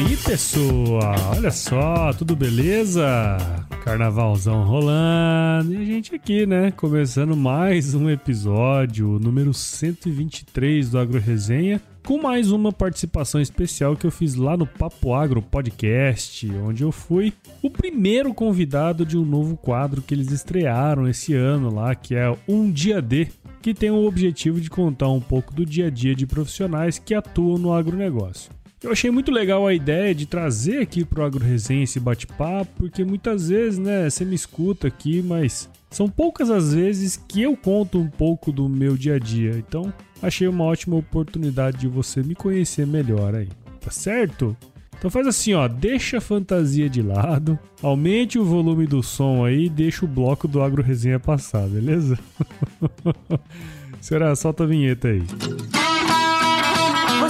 aí, pessoal? Olha só, tudo beleza? Carnavalzão rolando e a gente aqui, né? Começando mais um episódio, número 123 do Agro Resenha, com mais uma participação especial que eu fiz lá no Papo Agro Podcast, onde eu fui o primeiro convidado de um novo quadro que eles estrearam esse ano lá, que é Um Dia D, que tem o objetivo de contar um pouco do dia a dia de profissionais que atuam no agronegócio. Eu achei muito legal a ideia de trazer aqui pro Agro Resenha esse bate-papo, porque muitas vezes, né, você me escuta aqui, mas são poucas as vezes que eu conto um pouco do meu dia a dia. Então, achei uma ótima oportunidade de você me conhecer melhor aí. Tá certo? Então faz assim, ó, deixa a fantasia de lado, aumente o volume do som aí e deixa o bloco do Agro Resenha passar, beleza? Será? Solta a vinheta aí.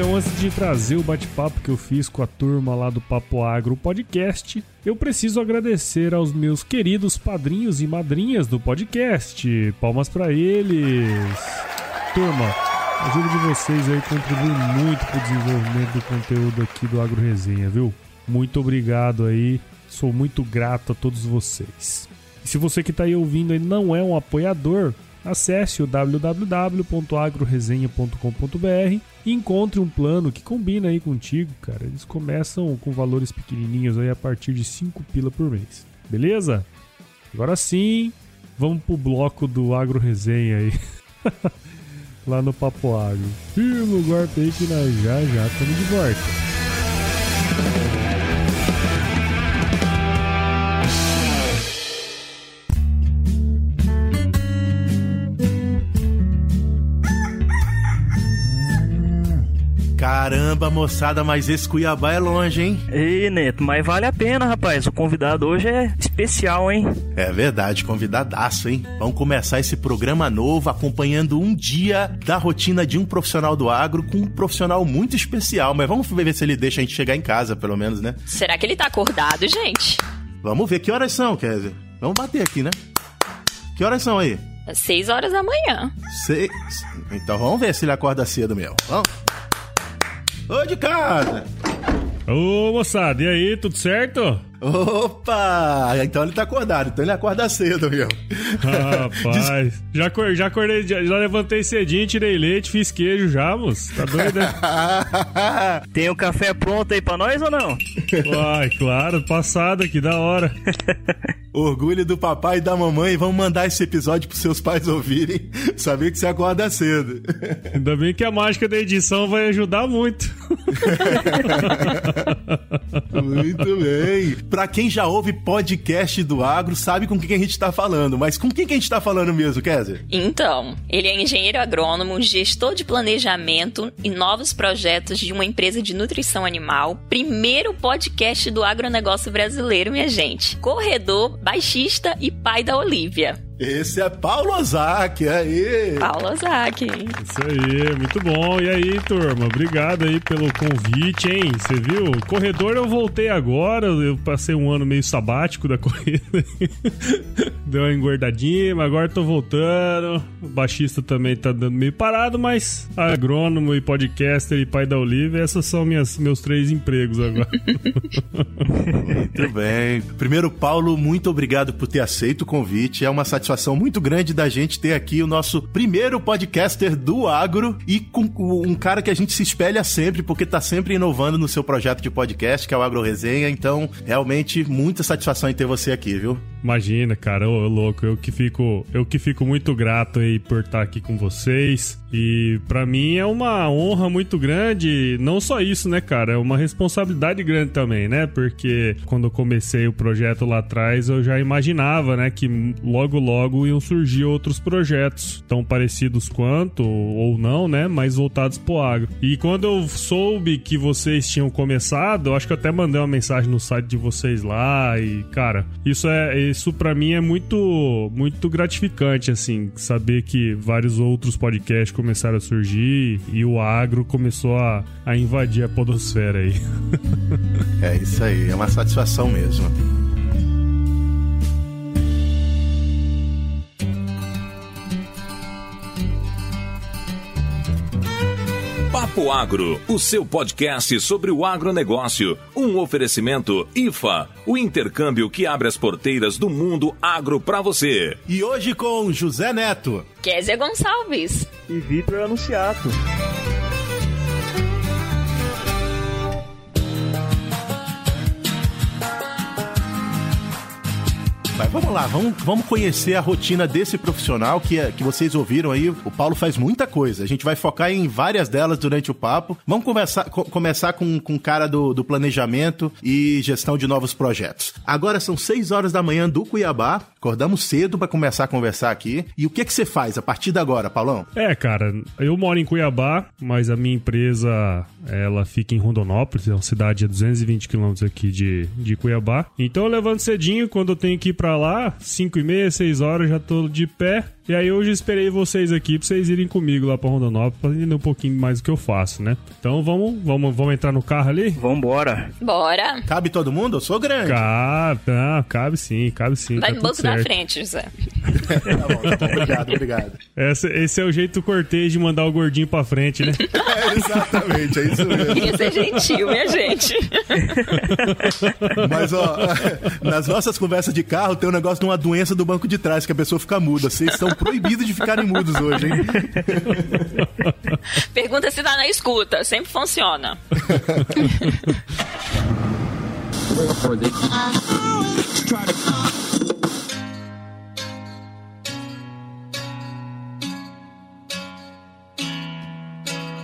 Então antes de trazer o bate-papo que eu fiz com a turma lá do Papo Agro Podcast, eu preciso agradecer aos meus queridos padrinhos e madrinhas do podcast. Palmas para eles. Turma, a ajuda de vocês aí contribui muito pro desenvolvimento do conteúdo aqui do Agro Resenha, viu? Muito obrigado aí. Sou muito grato a todos vocês. E se você que está aí ouvindo aí não é um apoiador, acesse o www.agroresenha.com.br e encontre um plano que combina aí contigo, cara. Eles começam com valores pequenininhos aí a partir de 5 pila por mês. Beleza? Agora sim, vamos pro bloco do Agro Resenha aí. Lá no Papo Agro. Firma o golpe aí que nós já já estamos de volta. Caramba, moçada, mas esse Cuiabá é longe, hein? Ei, Neto, mas vale a pena, rapaz. O convidado hoje é especial, hein? É verdade, convidadaço, hein? Vamos começar esse programa novo acompanhando um dia da rotina de um profissional do agro com um profissional muito especial. Mas vamos ver se ele deixa a gente chegar em casa, pelo menos, né? Será que ele tá acordado, gente? Vamos ver que horas são, Kézia. Vamos bater aqui, né? Que horas são aí? Seis horas da manhã. Seis. Então vamos ver se ele acorda cedo mesmo. Vamos. Ô de casa! Ô moçada, e aí, tudo certo? Opa! Então ele tá acordado, então ele acorda cedo, meu. Rapaz, já, acor- já acordei, já, levantei cedinho, tirei leite, fiz queijo já, moço. Tá doido, né? Tem o café pronto aí pra nós ou não? Uai, claro, passada, que da hora. Orgulho do papai e da mamãe, vamos mandar esse episódio pros seus pais ouvirem. Saber que você acorda cedo. Ainda bem que a mágica da edição vai ajudar muito. Muito bem. Pra quem já ouve podcast do agro, sabe com quem a gente tá falando. Mas com quem que a gente tá falando mesmo, Kézia? Então, ele é engenheiro agrônomo, gestor de planejamento e novos projetos de uma empresa de nutrição animal. Primeiro podcast do agronegócio brasileiro, minha gente. Corredor, baixista e pai da Olivia. Esse é Paulo Ozaki, aí. Paulo Ozaki. Isso aí, muito bom. E aí, turma, obrigado aí pelo convite, hein? Você viu? Corredor eu voltei agora, eu passei um ano meio sabático da corrida. Deu uma engordadinha, mas agora tô voltando. O baixista também tá dando meio parado, mas agrônomo e podcaster e pai da Olivia, essas são minhas, meus três empregos agora. Muito bem. Primeiro, Paulo, muito obrigado por ter aceito o convite. É uma satisfação muito grande da gente ter aqui o nosso primeiro podcaster do agro e com um cara que a gente se espelha sempre, porque tá sempre inovando no seu projeto de podcast, que é o Agro Resenha. Então, realmente, muita satisfação em ter você aqui, viu? Imagina, cara, ô louco, eu que fico, eu que fico muito grato aí por estar aqui com vocês. E para mim é uma honra muito grande, não só isso, né, cara, é uma responsabilidade grande também, né? Porque quando eu comecei o projeto lá atrás, eu já imaginava, né, que logo logo iam surgir outros projetos tão parecidos quanto ou não, né, mas voltados pro agro. E quando eu soube que vocês tinham começado, eu acho que eu até mandei uma mensagem no site de vocês lá e, cara, isso é isso para mim é muito muito gratificante assim, saber que vários outros podcasts começaram a surgir e o agro começou a, a invadir a podosfera aí. é isso aí, é uma satisfação mesmo. Papo Agro, o seu podcast sobre o agronegócio. Um oferecimento IFA, o intercâmbio que abre as porteiras do mundo agro para você. E hoje com José Neto, Kézia Gonçalves e Vitor Anunciato. Mas vamos lá, vamos, vamos conhecer a rotina desse profissional que, é, que vocês ouviram aí. O Paulo faz muita coisa. A gente vai focar em várias delas durante o papo. Vamos conversar, co começar com, com o cara do, do planejamento e gestão de novos projetos. Agora são 6 horas da manhã do Cuiabá. Acordamos cedo para começar a conversar aqui. E o que que você faz a partir de agora, Paulão? É, cara, eu moro em Cuiabá, mas a minha empresa ela fica em Rondonópolis, é uma cidade a 220 quilômetros aqui de, de Cuiabá. Então eu levanto cedinho quando eu tenho que ir pra lá, 5 e meia, 6 horas, já tô de pé. E aí hoje esperei vocês aqui pra vocês irem comigo lá pra Rondonópolis pra entender um pouquinho mais do que eu faço, né? Então vamos, vamos, vamos entrar no carro ali? Vambora. Bora. Cabe todo mundo? Eu sou grande. Cabe, ah, cabe sim, cabe sim. Vai tá no banco da certo. frente, José. tá bom, tá bom, obrigado, obrigado. Esse, esse é o jeito cortês de mandar o gordinho pra frente, né? É, exatamente, é isso mesmo. Queria ser gentil, minha gente. Mas, ó, nas nossas conversas de carro tem um negócio de uma doença do banco de trás, que a pessoa fica muda. Vocês estão proibidos de ficarem mudos hoje, hein? Pergunta se tá na escuta. Sempre funciona.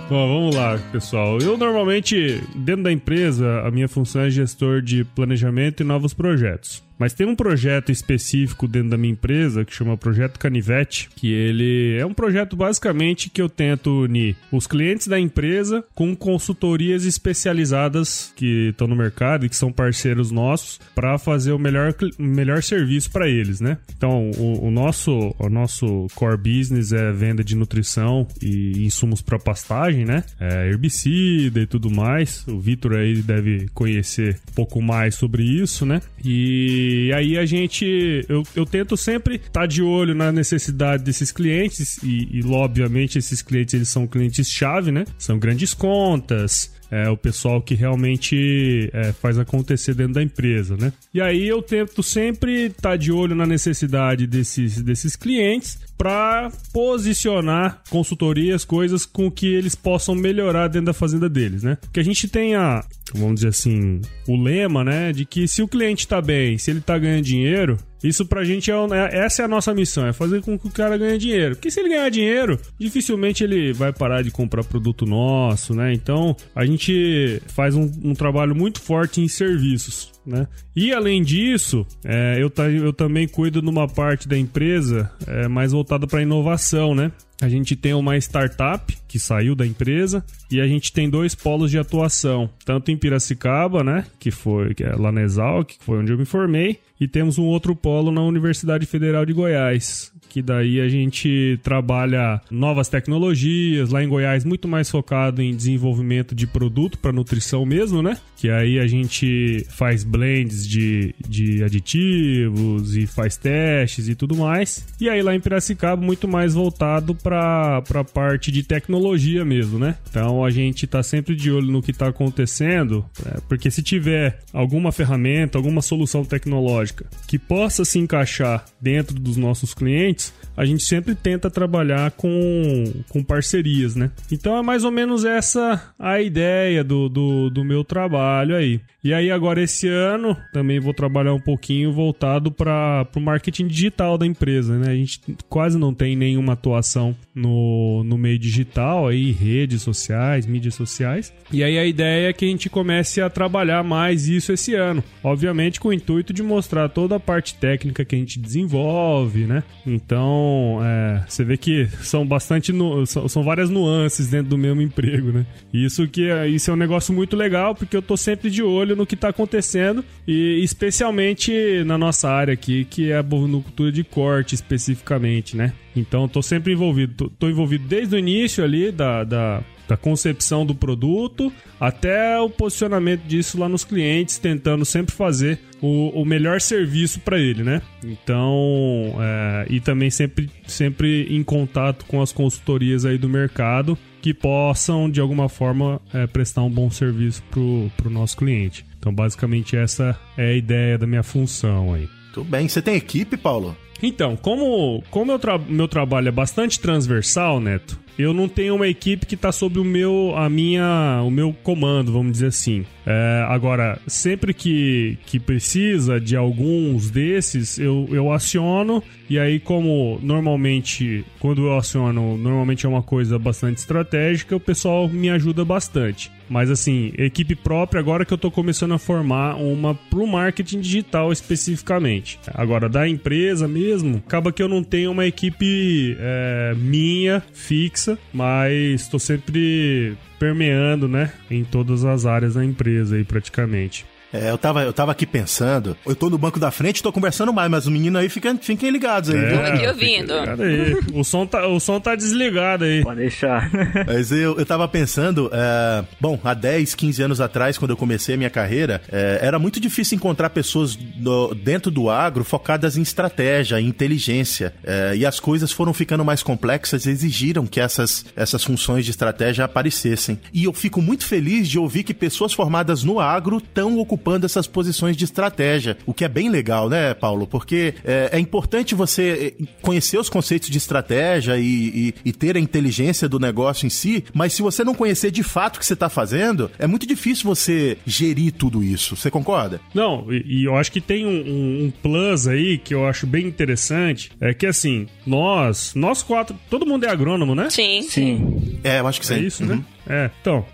Bom, vamos lá, pessoal. Eu normalmente, dentro da empresa, a minha função é gestor de planejamento e novos projetos. Mas tem um projeto específico dentro da minha empresa que chama Projeto Canivete, que ele é um projeto basicamente que eu tento unir os clientes da empresa com consultorias especializadas que estão no mercado e que são parceiros nossos para fazer o melhor, melhor serviço para eles, né? Então, o, o, nosso, o nosso core business é venda de nutrição e insumos para pastagem, né? É herbicida e tudo mais. O Vitor aí deve conhecer um pouco mais sobre isso, né? E e aí a gente. Eu, eu tento sempre estar tá de olho na necessidade desses clientes, e, e obviamente esses clientes eles são clientes-chave, né? São grandes contas, é o pessoal que realmente é, faz acontecer dentro da empresa, né? E aí eu tento sempre estar tá de olho na necessidade desses, desses clientes para posicionar consultorias, coisas com que eles possam melhorar dentro da fazenda deles, né? Que a gente tenha, vamos dizer assim, o lema, né, de que se o cliente está bem, se ele está ganhando dinheiro, isso pra gente é, é, essa é a nossa missão, é fazer com que o cara ganhe dinheiro. Porque se ele ganhar dinheiro, dificilmente ele vai parar de comprar produto nosso, né? Então a gente faz um, um trabalho muito forte em serviços. Né? E além disso, é, eu, eu também cuido de uma parte da empresa é, mais voltada para inovação, né? A gente tem uma startup que saiu da empresa e a gente tem dois polos de atuação, tanto em Piracicaba, né, que foi que é lá na Exalc, que foi onde eu me formei, e temos um outro polo na Universidade Federal de Goiás, que daí a gente trabalha novas tecnologias, lá em Goiás muito mais focado em desenvolvimento de produto para nutrição mesmo, né? Que aí a gente faz blends de, de aditivos e faz testes e tudo mais. E aí lá em Piracicaba muito mais voltado para a parte de tecnologia mesmo, né? Então a gente tá sempre de olho no que tá acontecendo, né? porque se tiver alguma ferramenta, alguma solução tecnológica que possa se encaixar dentro dos nossos clientes, a gente sempre tenta trabalhar com, com parcerias, né? Então é mais ou menos essa a ideia do, do, do meu trabalho aí. E aí agora esse ano também vou trabalhar um pouquinho voltado para o marketing digital da empresa, né? A gente quase não tem nenhuma atuação no, no meio digital, aí redes sociais, mídias sociais. E aí a ideia é que a gente comece a trabalhar mais isso esse ano. Obviamente com o intuito de mostrar toda a parte técnica que a gente desenvolve, né? Então, é, você vê que são bastante nu são, são, várias nuances dentro do mesmo emprego, né? Isso que é, isso é um negócio muito legal porque eu tô sempre de olho no que tá acontecendo e especialmente na nossa área aqui, que é a bovinocultura de corte especificamente, né? Então, tô sempre envolvido, tô envolvido desde o início ali da, da da concepção do produto até o posicionamento disso lá nos clientes, tentando sempre fazer o, o melhor serviço para ele, né? Então, é, e também sempre, sempre em contato com as consultorias aí do mercado que possam, de alguma forma, é, prestar um bom serviço para o nosso cliente. Então, basicamente, essa é a ideia da minha função aí. Tudo bem. Você tem equipe, Paulo? Então, como, como meu, tra meu trabalho é bastante transversal, Neto, eu não tenho uma equipe que está sob o meu, a minha, o meu comando, vamos dizer assim. É, agora, sempre que, que precisa de alguns desses, eu, eu aciono. E aí, como normalmente, quando eu aciono, normalmente é uma coisa bastante estratégica, o pessoal me ajuda bastante. Mas assim, equipe própria, agora que eu tô começando a formar uma pro marketing digital especificamente. Agora, da empresa mesmo, acaba que eu não tenho uma equipe é, minha, fixa, mas tô sempre permeando, né, em todas as áreas da empresa aí praticamente. É, eu tava, eu tava aqui pensando, eu tô no banco da frente, tô conversando mais, mas os meninos aí fiquem, fiquem ligados aí. É, aqui ouvindo. Aí. O, som tá, o som tá desligado aí. Pode deixar. mas eu, eu tava pensando, é, bom, há 10, 15 anos atrás, quando eu comecei a minha carreira, é, era muito difícil encontrar pessoas no, dentro do agro focadas em estratégia, em inteligência. É, e as coisas foram ficando mais complexas e exigiram que essas, essas funções de estratégia aparecessem. E eu fico muito feliz de ouvir que pessoas formadas no agro estão ocupadas ocupando essas posições de estratégia, o que é bem legal, né, Paulo? Porque é, é importante você eh, conhecer os conceitos de estratégia e, e, e, ter a inteligência do negócio em si, mas se você não conhecer de fato o que você está fazendo, é muito difícil você gerir tudo isso. Você concorda? Não, e, e eu acho que tem um, um, um plus aí que eu acho bem interessante, é que assim, nós, nós quatro, todo mundo é agrônomo, né? Sim. Sim. É, eu acho que sim. É isso, né? uhum. né? É, então,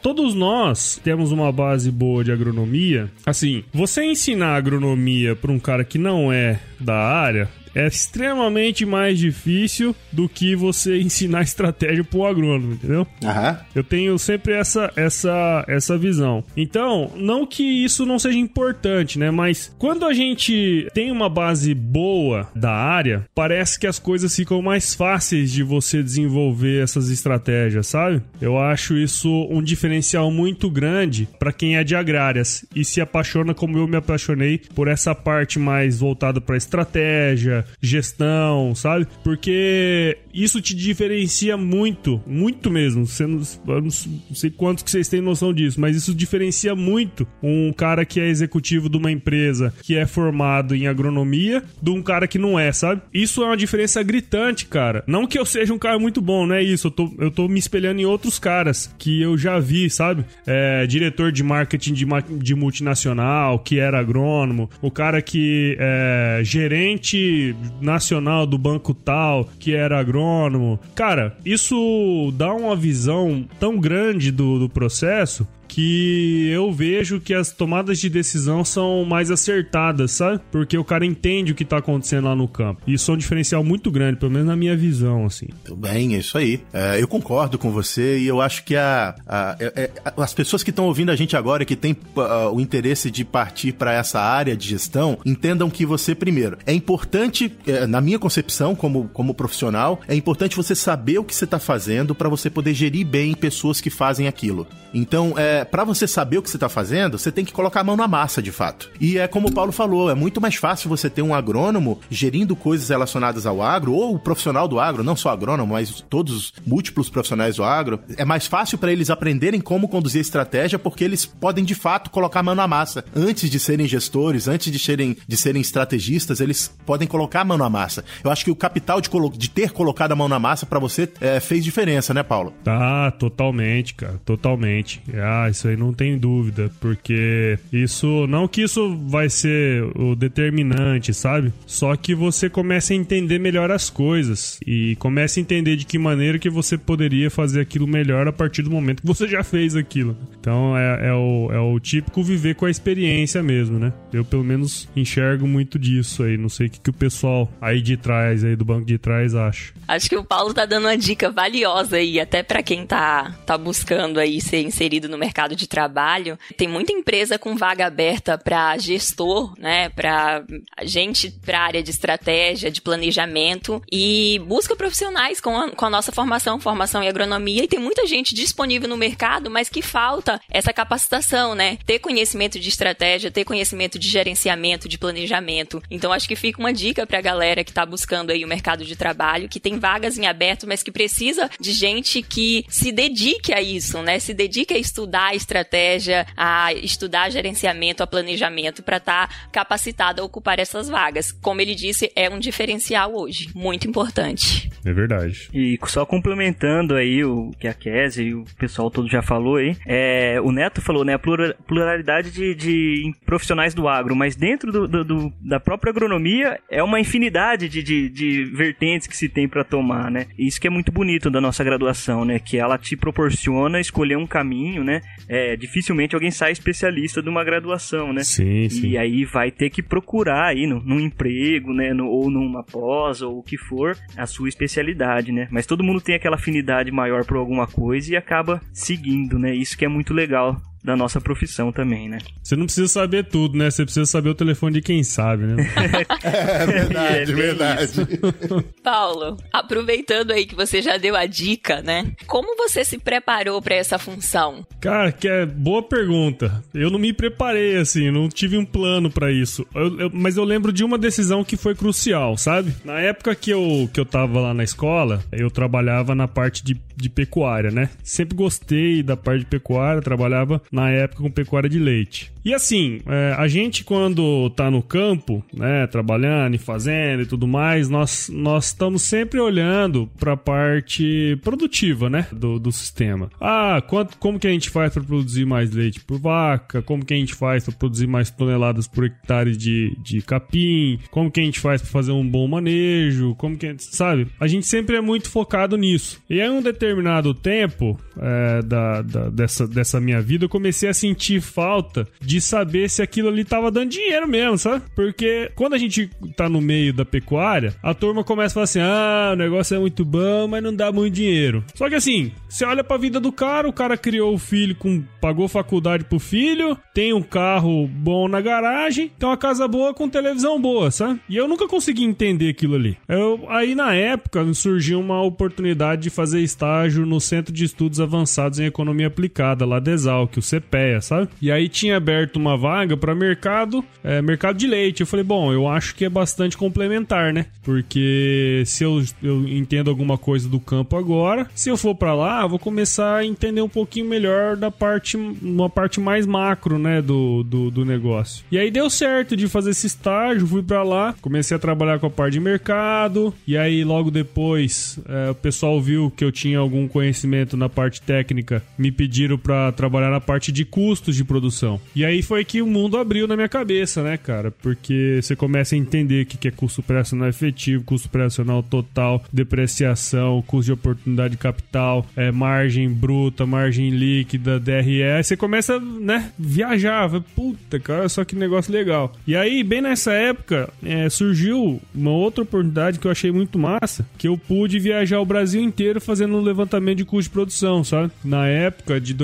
todos nós temos uma base boa de agronomia. Assim, você ensinar agronomia para um cara que não é da área, é extremamente mais difícil do que você ensinar estratégia para o agrônomo, entendeu? Uhum. Eu tenho sempre essa, essa, essa visão. Então, não que isso não seja importante, né? Mas quando a gente tem uma base boa da área, parece que as coisas ficam mais fáceis de você desenvolver essas estratégias, sabe? Eu acho isso um diferencial muito grande para quem é de agrárias e se apaixona como eu me apaixonei por essa parte mais voltada para estratégia, gestão, sabe? Porque isso te diferencia muito, muito mesmo. Você não, eu não sei quanto que vocês têm noção disso, mas isso diferencia muito um cara que é executivo de uma empresa que é formado em agronomia de um cara que não é, sabe? Isso é uma diferença gritante, cara. Não que eu seja um cara muito bom, não é isso. Eu tô, eu tô me espelhando em outros caras que eu já vi, sabe? É, diretor de marketing de, de multinacional, que era agrônomo, o cara que é gerente nacional do banco tal, que era agrônomo. Cara, isso dá uma visão tão grande do, do processo que eu vejo que as tomadas de decisão são mais acertadas, sabe? Porque o cara entende o que tá acontecendo lá no campo. Isso é um diferencial muito grande, pelo menos na minha visão, assim. Tudo bem, é isso aí. É, eu concordo com você e eu acho que a, a, a, é, é, as pessoas que estão ouvindo a gente agora, que têm uh, o interesse de partir para essa área de gestão, entendam que você, primeiro, é importante, é, na minha concepção como, como profissional, é importante você saber o que você está fazendo para você poder gerir bem pessoas que fazem aquilo. Então, é, para você saber o que você tá fazendo, você tem que colocar a mão na massa, de fato. E é como o Paulo falou, é muito mais fácil você ter um agrônomo gerindo coisas relacionadas ao agro, ou o profissional do agro, não só agrônomo, mas todos os múltiplos profissionais do agro. É mais fácil para eles aprenderem como conduzir estratégia, porque eles podem, de fato, colocar a mão na massa. Antes de serem gestores, antes de serem, de serem estrategistas, eles podem colocar a mão na massa. Eu acho que o capital de, de ter colocado a mão na massa para você é, fez diferença, né, Paulo? Ah, totalmente, cara, totalmente. Ah, isso aí não tem dúvida, porque isso, não que isso vai ser o determinante, sabe? Só que você começa a entender melhor as coisas e começa a entender de que maneira que você poderia fazer aquilo melhor a partir do momento que você já fez aquilo. Então é, é, o, é o típico viver com a experiência mesmo, né? Eu pelo menos enxergo muito disso aí. Não sei o que, que o pessoal aí de trás, aí do banco de trás acha. Acho que o Paulo tá dando uma dica valiosa aí, até para quem tá, tá buscando aí ser inserido no mercado de trabalho. Tem muita empresa com vaga aberta para gestor, né? Para gente para área de estratégia, de planejamento e busca profissionais com a, com a nossa formação, formação em agronomia. E tem muita gente disponível no mercado, mas que falta essa capacitação, né? Ter conhecimento de estratégia, ter conhecimento de gerenciamento, de planejamento. Então acho que fica uma dica para a galera que está buscando aí o mercado de trabalho, que tem vagas em aberto, mas que precisa de gente que se dedique a isso, né? Se dedique a estudar a estratégia, a estudar gerenciamento, a planejamento para estar tá capacitado a ocupar essas vagas. Como ele disse, é um diferencial hoje, muito importante. É verdade. E só complementando aí o que a Kézia e o pessoal todo já falou aí, é, o Neto falou, né, a pluralidade de, de profissionais do agro, mas dentro do, do, do, da própria agronomia é uma infinidade de, de, de vertentes que se tem para tomar, né? E isso que é muito bonito da nossa graduação, né? Que ela te proporciona escolher um caminho, né? É, dificilmente alguém sai especialista de uma graduação, né? Sim, sim. E aí vai ter que procurar aí no, num emprego, né? No, ou numa pós, ou o que for, a sua especialidade, né? Mas todo mundo tem aquela afinidade maior por alguma coisa e acaba seguindo, né? Isso que é muito legal da nossa profissão também, né? Você não precisa saber tudo, né? Você precisa saber o telefone de quem sabe, né? é verdade, é verdade. Paulo, aproveitando aí que você já deu a dica, né? Como você se preparou para essa função? Cara, que é boa pergunta. Eu não me preparei assim, não tive um plano para isso. Eu, eu, mas eu lembro de uma decisão que foi crucial, sabe? Na época que eu, que eu tava lá na escola, eu trabalhava na parte de, de pecuária, né? Sempre gostei da parte de pecuária, trabalhava na época com pecuária de leite. E assim, é, a gente quando tá no campo, né, trabalhando e fazendo e tudo mais, nós, nós estamos sempre olhando para a parte produtiva, né, do, do sistema. Ah, quanto, como que a gente faz para produzir mais leite por vaca? Como que a gente faz para produzir mais toneladas por hectare de, de capim? Como que a gente faz para fazer um bom manejo? Como que, sabe? A gente sempre é muito focado nisso. E aí, um determinado tempo é, da, da, dessa, dessa minha vida, eu comecei a sentir falta de saber se aquilo ali tava dando dinheiro mesmo, sabe? Porque quando a gente tá no meio da pecuária, a turma começa a falar assim: ah, o negócio é muito bom, mas não dá muito dinheiro. Só que assim, você olha pra vida do cara, o cara criou o filho com. pagou faculdade pro filho, tem um carro bom na garagem, tem uma casa boa com televisão boa, sabe? E eu nunca consegui entender aquilo ali. Eu, aí na época surgiu uma oportunidade de fazer estágio no Centro de Estudos Avançados em Economia Aplicada, lá de Exalc, o CPEA, sabe? E aí tinha aberto uma vaga para mercado, é, mercado de leite. Eu falei, bom, eu acho que é bastante complementar, né? Porque se eu, eu entendo alguma coisa do campo agora, se eu for para lá, vou começar a entender um pouquinho melhor da parte, uma parte mais macro, né, do, do, do negócio. E aí deu certo de fazer esse estágio, fui para lá, comecei a trabalhar com a parte de mercado, e aí logo depois é, o pessoal viu que eu tinha algum conhecimento na parte técnica, me pediram para trabalhar na parte de custos de produção. E aí foi que o mundo abriu na minha cabeça, né, cara? Porque você começa a entender o que é custo operacional efetivo, custo operacional total, depreciação, custo de oportunidade de capital, é, margem bruta, margem líquida, DRE. Você começa, né, viajar. Puta, cara, só que negócio legal. E aí, bem nessa época, é, surgiu uma outra oportunidade que eu achei muito massa, que eu pude viajar o Brasil inteiro fazendo um levantamento de custo de produção, sabe? Na época de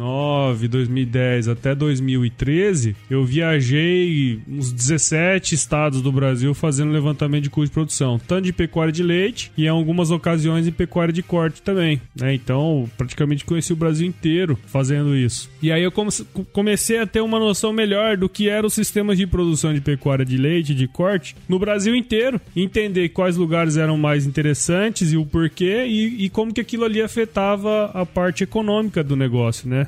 2009, 2010 até até 2013, eu viajei uns 17 estados do Brasil fazendo levantamento de custo de produção, tanto de pecuária de leite e em algumas ocasiões em pecuária de corte também, né? Então, praticamente conheci o Brasil inteiro fazendo isso. E aí eu comecei a ter uma noção melhor do que eram os sistemas de produção de pecuária de leite, de corte, no Brasil inteiro, entender quais lugares eram mais interessantes e o porquê e, e como que aquilo ali afetava a parte econômica do negócio, né?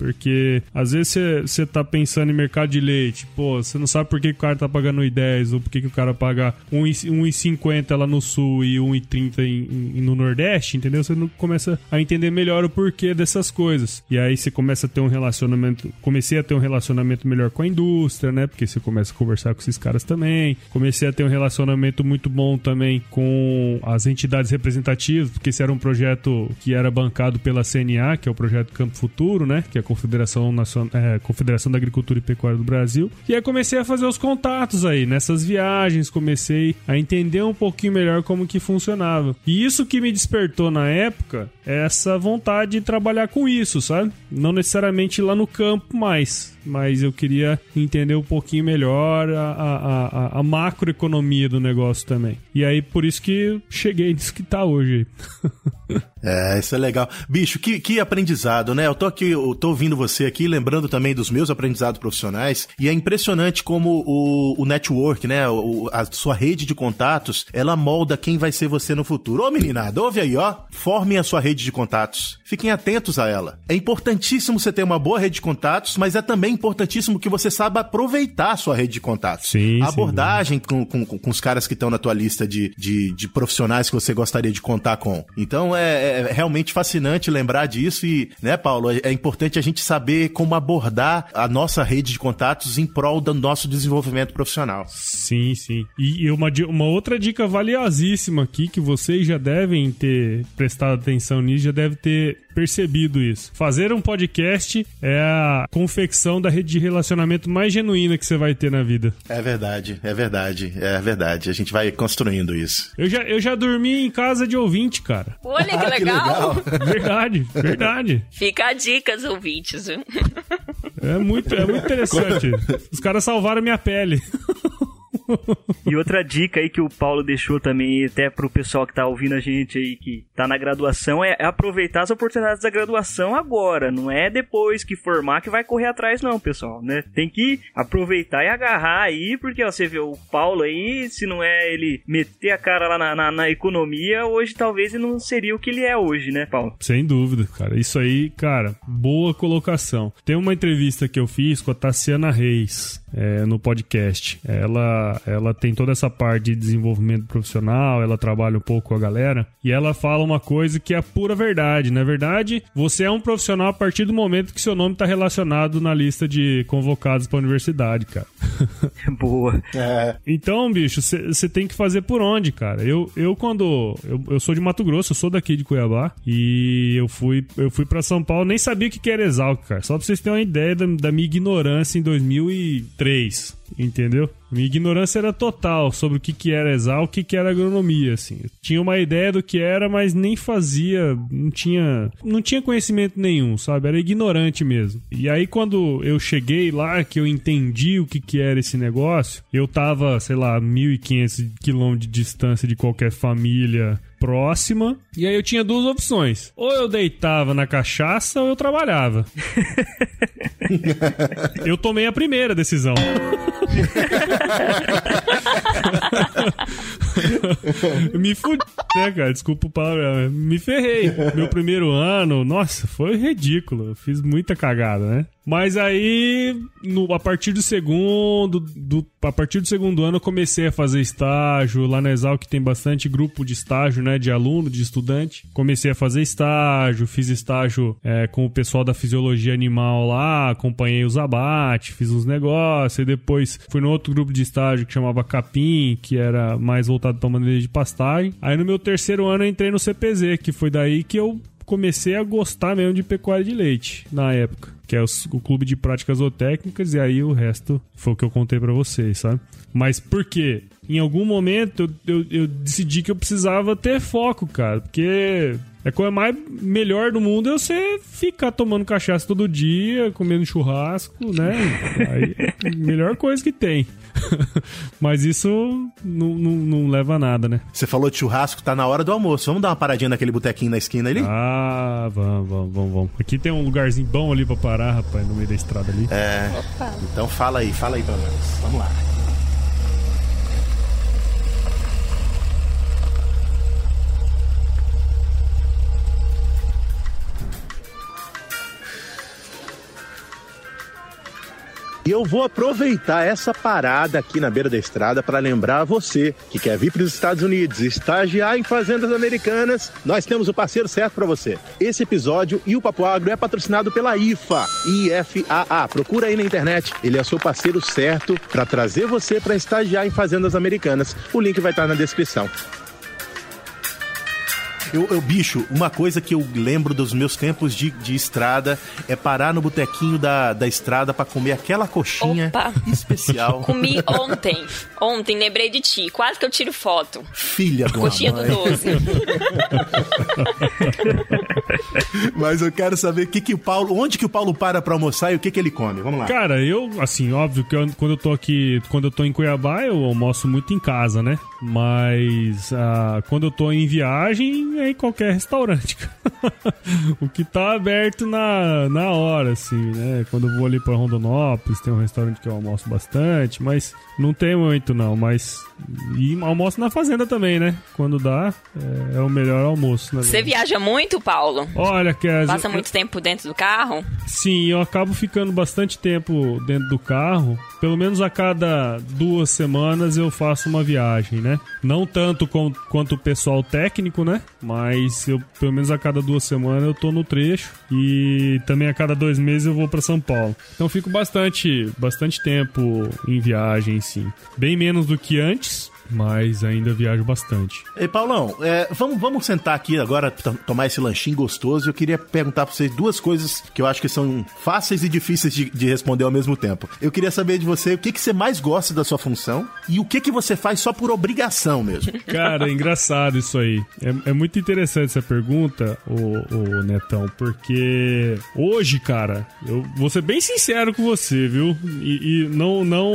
Porque às vezes você tá pensando em mercado de leite, pô, você não sabe por que o cara tá pagando 1,10 ou por que, que o cara paga 1,50 lá no sul e 1,30 em, em, no Nordeste, entendeu? Você começa a entender melhor o porquê dessas coisas. E aí você começa a ter um relacionamento. Comecei a ter um relacionamento melhor com a indústria, né? Porque você começa a conversar com esses caras também. Comecei a ter um relacionamento muito bom também com as entidades representativas, porque esse era um projeto que era bancado pela CNA, que é o projeto Campo Futuro, né? Que é Confederação, Nacional, é, Confederação da Agricultura e Pecuária do Brasil. E aí comecei a fazer os contatos aí. Nessas viagens, comecei a entender um pouquinho melhor como que funcionava. E isso que me despertou na época é essa vontade de trabalhar com isso, sabe? Não necessariamente lá no campo mais, mas eu queria entender um pouquinho melhor a, a, a, a macroeconomia do negócio também. E aí, por isso que cheguei nisso que tá hoje. É, isso é legal. Bicho, que, que aprendizado, né? Eu tô aqui, eu tô ouvindo você aqui, lembrando também dos meus aprendizados profissionais, e é impressionante como o, o network, né? O, a sua rede de contatos, ela molda quem vai ser você no futuro. Ô meninada, ouve aí, ó. Formem a sua rede de contatos. Fiquem atentos a ela. É importantíssimo você ter uma boa rede de contatos, mas é também importantíssimo que você saiba aproveitar a sua rede de contatos. Sim, a abordagem com, com, com, os caras que estão na tua lista de, de, de profissionais que você gostaria de contar com. Então é, é é realmente fascinante lembrar disso e, né, Paulo, é, é importante a gente saber como abordar a nossa rede de contatos em prol do nosso desenvolvimento profissional. Sim, sim. E uma, uma outra dica valiosíssima aqui que vocês já devem ter prestado atenção nisso, já deve ter percebido isso. Fazer um podcast é a confecção da rede de relacionamento mais genuína que você vai ter na vida. É verdade, é verdade, é verdade. A gente vai construindo isso. Eu já, eu já dormi em casa de ouvinte, cara. Olha que legal. que legal. Verdade, verdade. Fica a dica, ouvintes, viu? É muito, é muito interessante. Os caras salvaram minha pele. E outra dica aí que o Paulo deixou também, até pro pessoal que tá ouvindo a gente aí, que tá na graduação, é aproveitar as oportunidades da graduação agora. Não é depois que formar que vai correr atrás, não, pessoal, né? Tem que aproveitar e agarrar aí, porque ó, você vê o Paulo aí, se não é ele meter a cara lá na, na, na economia, hoje talvez ele não seria o que ele é hoje, né, Paulo? Sem dúvida, cara. Isso aí, cara, boa colocação. Tem uma entrevista que eu fiz com a Tassiana Reis é, no podcast. Ela, ela tem toda essa parte de desenvolvimento profissional, ela trabalha um pouco com a galera e ela fala uma coisa que é a pura verdade. Na verdade, você é um profissional a partir do momento que seu nome está relacionado na lista de convocados para a universidade, cara. Boa. É. Então, bicho, você tem que fazer por onde, cara? Eu, eu quando. Eu, eu sou de Mato Grosso, eu sou daqui de Cuiabá. E eu fui, eu fui para São Paulo, nem sabia o que era Exalc, cara. Só pra vocês terem uma ideia da, da minha ignorância em 2003 entendeu? Minha ignorância era total sobre o que, que era exal, o que, que era agronomia, assim. Eu tinha uma ideia do que era, mas nem fazia, não tinha, não tinha conhecimento nenhum, sabe? Era ignorante mesmo. E aí quando eu cheguei lá, que eu entendi o que, que era esse negócio, eu tava, sei lá, 1.500 quilômetros de distância de qualquer família próxima. E aí eu tinha duas opções. Ou eu deitava na cachaça ou eu trabalhava. eu tomei a primeira decisão. me fudi, né, cara? Desculpa o palavrão. Me ferrei. Meu primeiro ano, nossa, foi ridículo. Fiz muita cagada, né? Mas aí, no, a partir do segundo, do, a partir do segundo ano, eu comecei a fazer estágio. Lá na Exal, que tem bastante grupo de estágio, né? De aluno, de estudante. Comecei a fazer estágio, fiz estágio é, com o pessoal da fisiologia animal lá, acompanhei os abates, fiz uns negócios. E depois fui no outro grupo de estágio que chamava Capim, que era mais voltado para maneira de pastagem. Aí no meu terceiro ano eu entrei no CPZ, que foi daí que eu comecei a gostar mesmo de pecuária de leite na época que é o clube de práticas zootécnicas, e aí o resto foi o que eu contei para vocês, sabe? Mas por quê? Em algum momento eu, eu, eu, decidi que eu precisava ter foco, cara, porque a coisa mais melhor do mundo é você ficar tomando cachaça todo dia, comendo churrasco, né? Aí, melhor coisa que tem. Mas isso não, não, não, leva a nada, né? Você falou de churrasco, tá na hora do almoço. Vamos dar uma paradinha naquele botequinho na esquina ali? Ah, vamos, vamos, vamos, vamos. Aqui tem um lugarzinho bom ali pra parar, rapaz, no meio da estrada ali. É. Opa. Então fala aí, fala aí pra nós. Vamos lá. E eu vou aproveitar essa parada aqui na beira da estrada para lembrar você que quer vir para os Estados Unidos, estagiar em fazendas americanas, nós temos o parceiro certo para você. Esse episódio e o Papo Agro é patrocinado pela IFA, IFAA. Procura aí na internet, ele é seu parceiro certo para trazer você para estagiar em fazendas americanas. O link vai estar na descrição. Eu, eu, bicho, uma coisa que eu lembro dos meus tempos de, de estrada é parar no botequinho da, da estrada para comer aquela coxinha Opa. especial. Comi ontem. Ontem, lembrei de ti. Quase que eu tiro foto. Filha do Coxinha do 12. Mas eu quero saber que que o Paulo, onde que o Paulo para para almoçar e o que que ele come. Vamos lá. Cara, eu, assim, óbvio que eu, quando eu tô aqui, quando eu tô em Cuiabá, eu almoço muito em casa, né? Mas uh, quando eu tô em viagem, em qualquer restaurante. o que tá aberto na, na hora, assim, né? Quando eu vou ali pra Rondonópolis, tem um restaurante que eu almoço bastante, mas não tem muito não, mas. E almoço na fazenda também, né? Quando dá, é, é o melhor almoço. Né? Você viaja muito, Paulo? Olha, Kézia. Passa muito eu... tempo dentro do carro? Sim, eu acabo ficando bastante tempo dentro do carro. Pelo menos a cada duas semanas eu faço uma viagem, né? Não tanto com, quanto o pessoal técnico, né? Mas eu, pelo menos a cada duas semanas eu tô no trecho. E também a cada dois meses eu vou para São Paulo. Então fico bastante, bastante tempo em viagem, sim. Bem menos do que antes, mas ainda viajo bastante. Ei, Paulão, é, vamos, vamos sentar aqui agora, tomar esse lanchinho gostoso. Eu queria perguntar pra vocês duas coisas que eu acho que são fáceis e difíceis de, de responder ao mesmo tempo. Eu queria saber de você o que, que você mais gosta da sua função e o que, que você faz só por obrigação mesmo. Cara, é engraçado isso aí. É, é muito interessante essa pergunta, o, o Netão, porque hoje, cara, eu vou ser bem sincero com você, viu? E, e não, não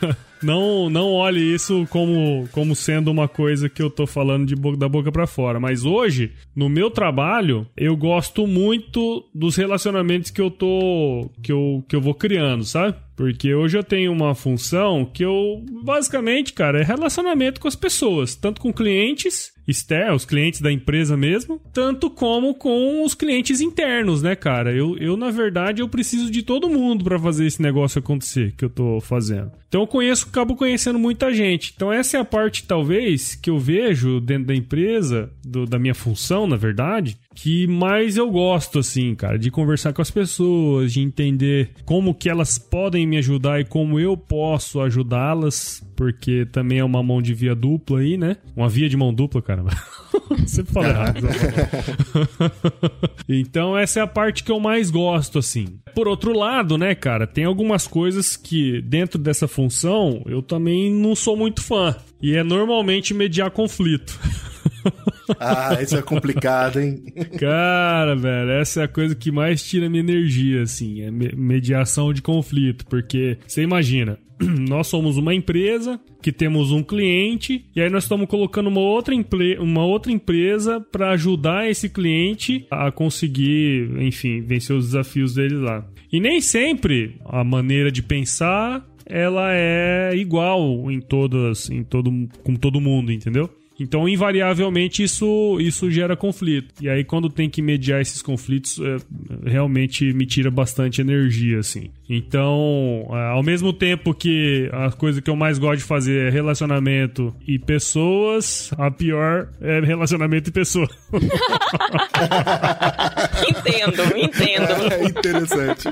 não, não olhe isso como, como sendo uma coisa que eu tô falando de boca, da boca para fora. Mas hoje, no meu trabalho, eu gosto muito dos relacionamentos que eu tô. que eu, que eu vou criando, sabe? Porque hoje eu tenho uma função que eu, basicamente, cara, é relacionamento com as pessoas, tanto com clientes externos, os clientes da empresa mesmo, tanto como com os clientes internos, né, cara? Eu, eu na verdade, eu preciso de todo mundo para fazer esse negócio acontecer que eu tô fazendo. Então eu conheço, acabo conhecendo muita gente. Então essa é a parte, talvez, que eu vejo dentro da empresa, do, da minha função, na verdade, que mais eu gosto, assim, cara, de conversar com as pessoas, de entender como que elas podem me ajudar e como eu posso ajudá-las, porque também é uma mão de via dupla aí, né? Uma via de mão dupla, caramba. Sempre fala errado. então essa é a parte que eu mais gosto, assim. Por outro lado, né, cara, tem algumas coisas que dentro dessa função eu também não sou muito fã. E é normalmente mediar conflito. Ah, isso é complicado, hein? Cara, velho, essa é a coisa que mais tira minha energia, assim, é mediação de conflito, porque você imagina, nós somos uma empresa que temos um cliente e aí nós estamos colocando uma outra, uma outra empresa para ajudar esse cliente a conseguir, enfim, vencer os desafios dele lá. E nem sempre a maneira de pensar ela é igual em todas, em todo, com todo mundo, entendeu? Então, invariavelmente, isso, isso gera conflito. E aí, quando tem que mediar esses conflitos, é, realmente me tira bastante energia, assim. Então, é, ao mesmo tempo que a coisa que eu mais gosto de fazer é relacionamento e pessoas, a pior é relacionamento e pessoa. entendo, entendo. É interessante.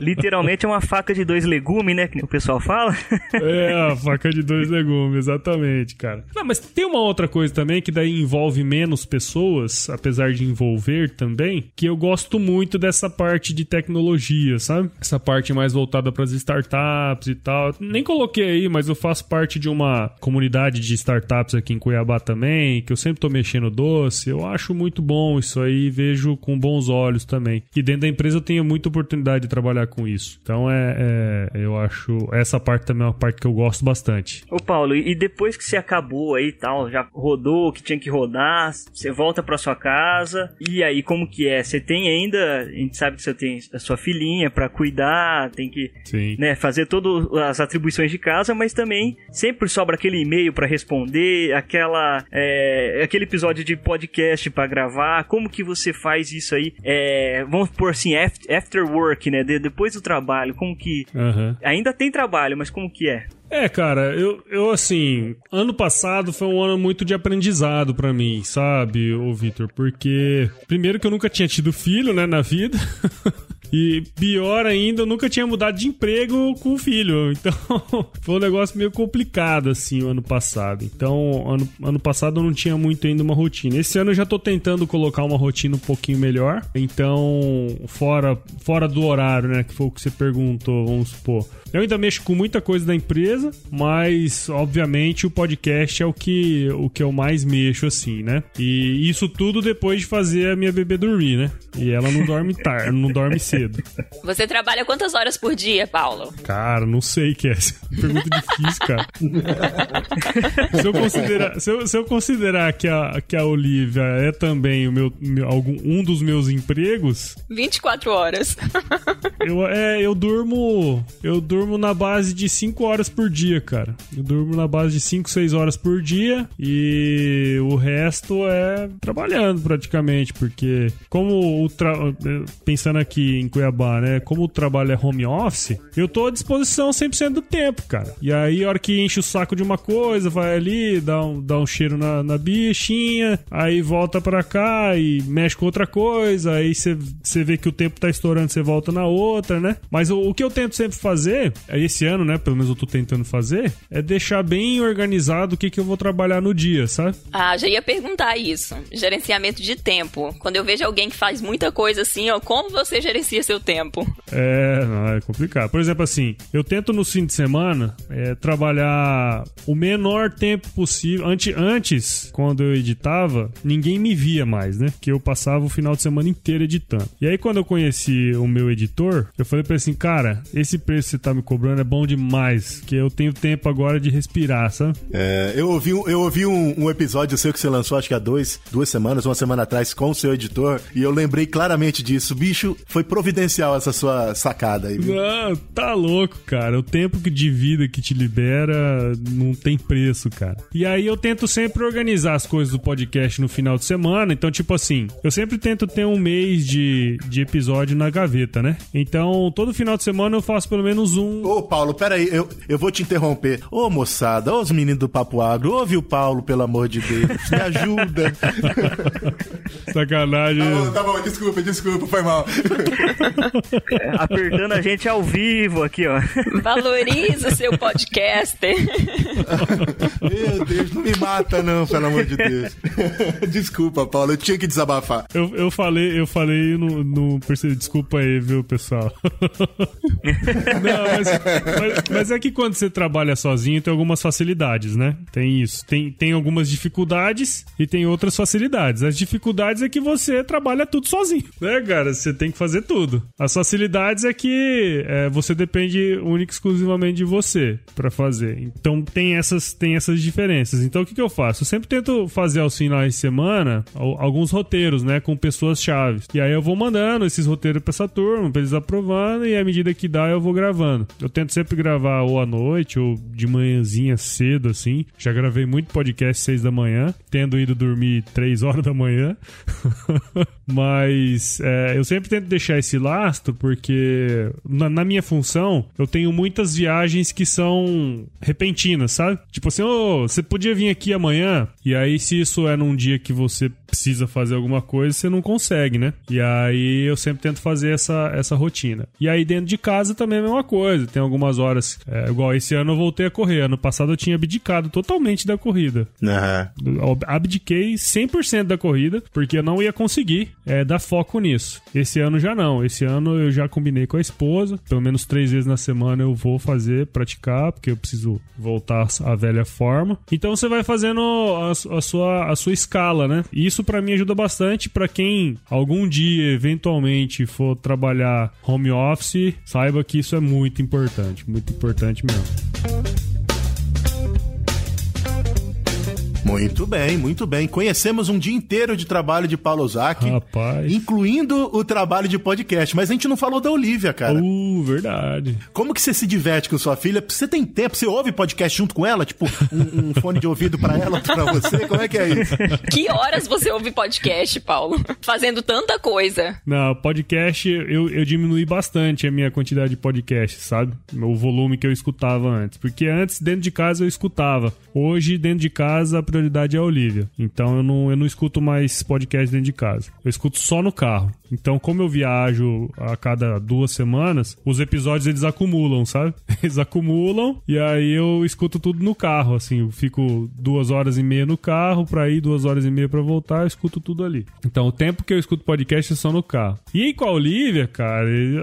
Literalmente é uma faca de dois legumes, né? Que o pessoal fala. é, a faca de dois legumes, exatamente, cara. Não, mas tem uma outra coisa também que daí envolve menos pessoas, apesar de envolver também, que eu gosto muito dessa parte de tecnologia tecnologia, sabe? Essa parte mais voltada para as startups e tal. Nem coloquei aí, mas eu faço parte de uma comunidade de startups aqui em Cuiabá também, que eu sempre tô mexendo doce. Eu acho muito bom isso aí, vejo com bons olhos também. E dentro da empresa eu tenho muita oportunidade de trabalhar com isso. Então é, é eu acho essa parte também é uma parte que eu gosto bastante. Ô Paulo, e depois que que você acabou aí e tal, já rodou o que tinha que rodar, você volta para sua casa, e aí como que é? Você tem ainda, a gente sabe que você tem a sua filhinha para cuidar, tem que né, fazer todas as atribuições de casa, mas também sempre sobra aquele e-mail para responder, aquela é, aquele episódio de podcast para gravar, como que você faz isso aí? É, vamos por assim, after work, né? De, depois do trabalho, como que. Uhum. Ainda tem trabalho, mas como que é? É, cara, eu, eu assim, ano passado foi um ano muito de aprendizado para mim, sabe, ô Vitor? Porque, primeiro que eu nunca tinha tido filho, né, na vida. E pior ainda, eu nunca tinha mudado de emprego com o filho. Então, foi um negócio meio complicado, assim, o ano passado. Então, ano, ano passado eu não tinha muito ainda uma rotina. Esse ano eu já tô tentando colocar uma rotina um pouquinho melhor. Então, fora, fora do horário, né, que foi o que você perguntou, vamos supor. Eu ainda mexo com muita coisa da empresa, mas obviamente o podcast é o que, o que eu mais mexo, assim, né? E isso tudo depois de fazer a minha bebê dormir, né? E ela não dorme tarde, não dorme cedo. Você trabalha quantas horas por dia, Paulo? Cara, não sei, Cass. Pergunta difícil, cara. se, eu considerar, se, eu, se eu considerar que a, que a Olivia é também o meu, meu, algum, um dos meus empregos. 24 horas. eu, é, eu durmo. Eu durmo durmo na base de 5 horas por dia, cara. Eu durmo na base de 5, 6 horas por dia e o resto é trabalhando praticamente, porque como o tra... pensando aqui em Cuiabá, né, como o trabalho é home office, eu tô à disposição 100% do tempo, cara. E aí a hora que enche o saco de uma coisa, vai ali, dá um, dá um cheiro na, na bichinha, aí volta pra cá e mexe com outra coisa, aí você vê que o tempo tá estourando, você volta na outra, né? Mas o, o que eu tento sempre fazer é esse ano, né, pelo menos eu tô tentando fazer, é deixar bem organizado o que, que eu vou trabalhar no dia, sabe? Ah, já ia perguntar isso. Gerenciamento de tempo. Quando eu vejo alguém que faz muita coisa assim, ó, como você gerencia seu tempo? É, não, é complicado. Por exemplo, assim, eu tento no fim de semana é, trabalhar o menor tempo possível. Antes, antes, quando eu editava, ninguém me via mais, né? Porque eu passava o final de semana inteiro editando. E aí, quando eu conheci o meu editor, eu falei pra ele assim, cara, esse preço que você tá me cobrando é bom demais, que eu tenho tempo agora de respirar, sabe? É, eu ouvi, eu ouvi um, um, episódio seu que você lançou, acho que há dois, duas semanas, uma semana atrás, com o seu editor, e eu lembrei claramente disso. Bicho, foi providencial essa sua sacada aí. Viu? Não, tá louco, cara. O tempo de vida que te libera não tem preço, cara. E aí eu tento sempre organizar as coisas do podcast no final de semana. Então, tipo assim, eu sempre tento ter um mês de, de episódio na gaveta, né? Então, todo final de semana eu faço pelo menos um Ô, Paulo, peraí, eu, eu vou te interromper. Ô, moçada, ô, os meninos do Papo Agro, ouve o Paulo, pelo amor de Deus. Me ajuda. Sacanagem. Tá bom, tá bom, desculpa, desculpa, foi mal. Apertando a gente ao vivo aqui, ó. Valoriza o seu podcaster. Meu Deus, não me mata não, pelo amor de Deus. Desculpa, Paulo, eu tinha que desabafar. Eu, eu falei, eu falei no, no desculpa aí, viu, pessoal. Não, mas, mas, mas, é que quando você trabalha sozinho tem algumas facilidades, né? Tem isso. Tem, tem algumas dificuldades e tem outras facilidades. As dificuldades é que você trabalha tudo sozinho, né, cara? Você tem que fazer tudo. As facilidades é que é, você depende única e exclusivamente de você para fazer. Então tem essas, tem essas diferenças. Então o que, que eu faço? Eu sempre tento fazer aos finais de semana alguns roteiros, né, com pessoas chaves. E aí eu vou mandando esses roteiros pra essa turma, pra eles aprovando, e à medida que dá eu vou gravando gravando. Eu tento sempre gravar ou à noite ou de manhãzinha cedo, assim. Já gravei muito podcast seis da manhã, tendo ido dormir três horas da manhã. Mas é, eu sempre tento deixar esse lastro porque na, na, minha função eu tenho muitas viagens que são repentinas, sabe? Tipo assim, oh, você podia vir aqui amanhã, e aí se isso é num dia que você precisa fazer alguma coisa, você não consegue, né? E aí eu sempre tento fazer essa, essa rotina. E aí dentro de casa também é a mesma coisa. Tem algumas horas, é, igual esse ano eu voltei a correr. Ano passado eu tinha abdicado totalmente da corrida. Uhum. Abdiquei 100% da corrida, porque eu não ia conseguir é, dar foco nisso. Esse ano já não. Esse ano eu já combinei com a esposa. Pelo menos três vezes na semana eu vou fazer, praticar, porque eu preciso voltar à velha forma. Então você vai fazendo a, a sua, a sua escala, né? Isso para mim ajuda bastante para quem algum dia eventualmente for trabalhar home office, saiba que isso é muito importante, muito importante mesmo. Muito bem, muito bem. Conhecemos um dia inteiro de trabalho de Paulo Ozaki, Rapaz. incluindo o trabalho de podcast, mas a gente não falou da Olivia, cara. Uh, verdade. Como que você se diverte com sua filha? Você tem tempo? Você ouve podcast junto com ela? Tipo, um, um fone de ouvido pra ela, pra você? Como é que é isso? Que horas você ouve podcast, Paulo? Fazendo tanta coisa. Não, podcast, eu, eu diminui bastante a minha quantidade de podcast, sabe? O volume que eu escutava antes. Porque antes, dentro de casa, eu escutava. Hoje, dentro de casa, a prioridade é a Olivia. Então, eu não, eu não escuto mais podcast dentro de casa. Eu escuto só no carro. Então, como eu viajo a cada duas semanas, os episódios eles acumulam, sabe? Eles acumulam e aí eu escuto tudo no carro, assim. Eu fico duas horas e meia no carro pra ir, duas horas e meia pra voltar, eu escuto tudo ali. Então, o tempo que eu escuto podcast é só no carro. E com a Olivia, cara, e,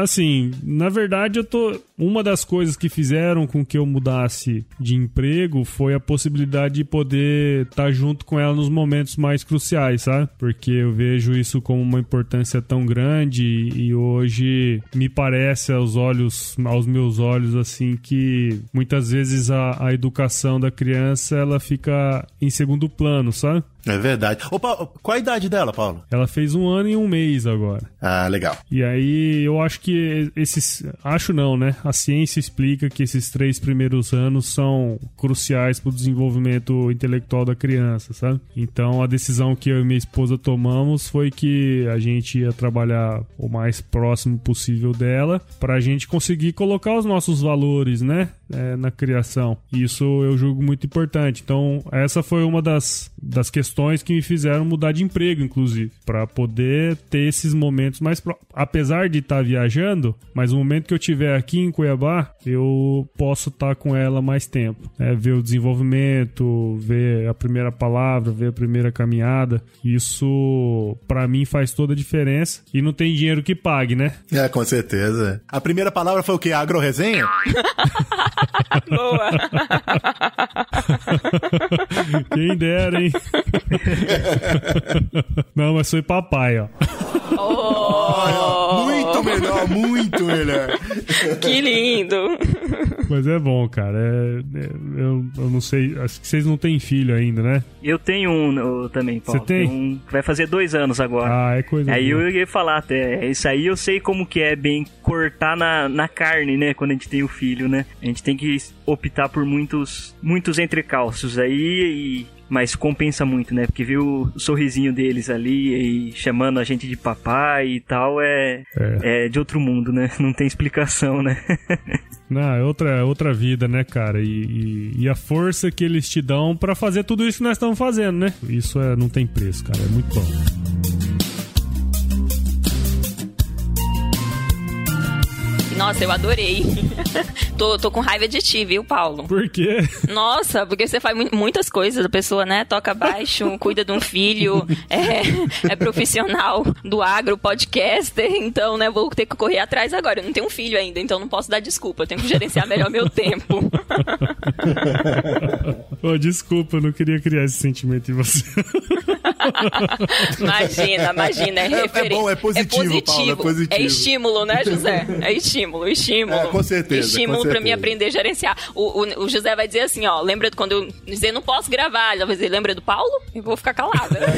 assim, na verdade, eu tô. Uma das coisas que fizeram com que eu mudasse de emprego foi a possibilidade de poder estar junto com ela nos momentos mais cruciais, sabe? Porque eu vejo isso como uma importância tão grande e hoje me parece aos olhos, aos meus olhos, assim, que muitas vezes a, a educação da criança ela fica em segundo plano, sabe? É verdade. Ô, Paulo, qual a idade dela, Paulo? Ela fez um ano e um mês agora. Ah, legal. E aí eu acho que esses. Acho não, né? A ciência explica que esses três primeiros anos são cruciais para o desenvolvimento intelectual da criança, sabe? Então a decisão que eu e minha esposa tomamos foi que a gente ia trabalhar o mais próximo possível dela para a gente conseguir colocar os nossos valores, né? É, na criação. Isso eu julgo muito importante. Então, essa foi uma das, das questões que me fizeram mudar de emprego, inclusive, para poder ter esses momentos mais pró- apesar de estar viajando, mas o momento que eu tiver aqui em Cuiabá, eu posso estar com ela mais tempo, né? ver o desenvolvimento, ver a primeira palavra, ver a primeira caminhada. Isso para mim faz toda a diferença e não tem dinheiro que pague, né? É, com certeza. A primeira palavra foi o quê? Agro-resenha? Boa. Quem dera, hein? Não, mas foi papai, ó. Oh, Muito melhor, muito melhor. que lindo. Mas é bom, cara. É, é- eu, eu não sei. Acho que vocês não têm filho ainda, né? Eu tenho um eu também, Paulo. Você tem? Um, vai fazer dois anos agora. Ah, é coisa Aí boa. eu ia falar até, isso aí eu sei como que é bem cortar na, na carne, né, quando a gente tem o filho, né? A gente tem que optar por muitos muitos entrecalços aí e mas compensa muito, né? Porque viu o sorrisinho deles ali e chamando a gente de papai e tal é, é. de outro mundo, né? Não tem explicação, né? Não, é outra, é outra vida, né, cara? E, e, e a força que eles te dão pra fazer tudo isso que nós estamos fazendo, né? Isso é, não tem preço, cara. É muito bom. Nossa, eu adorei. tô, tô com raiva de ti, viu, Paulo? Por quê? Nossa, porque você faz mu- muitas coisas. A pessoa, né, toca baixo, cuida de um filho, é, é profissional do agro, podcaster. Então, né, vou ter que correr atrás agora. Eu não tenho um filho ainda, então não posso dar desculpa. Eu tenho que gerenciar melhor meu tempo. Ô, desculpa, eu não queria criar esse sentimento em você. Imagina, imagina. É, É- é referen- bom, é positivo, Paulo, é positivo. É estímulo, né, José? É estímulo, estímulo. É, com certeza, Estímulo com pra mim aprender a gerenciar. O, o, o José vai dizer assim, ó, lembra de quando eu dizer não posso gravar, ele vai dizer, lembra do Paulo? Eu vou ficar calada.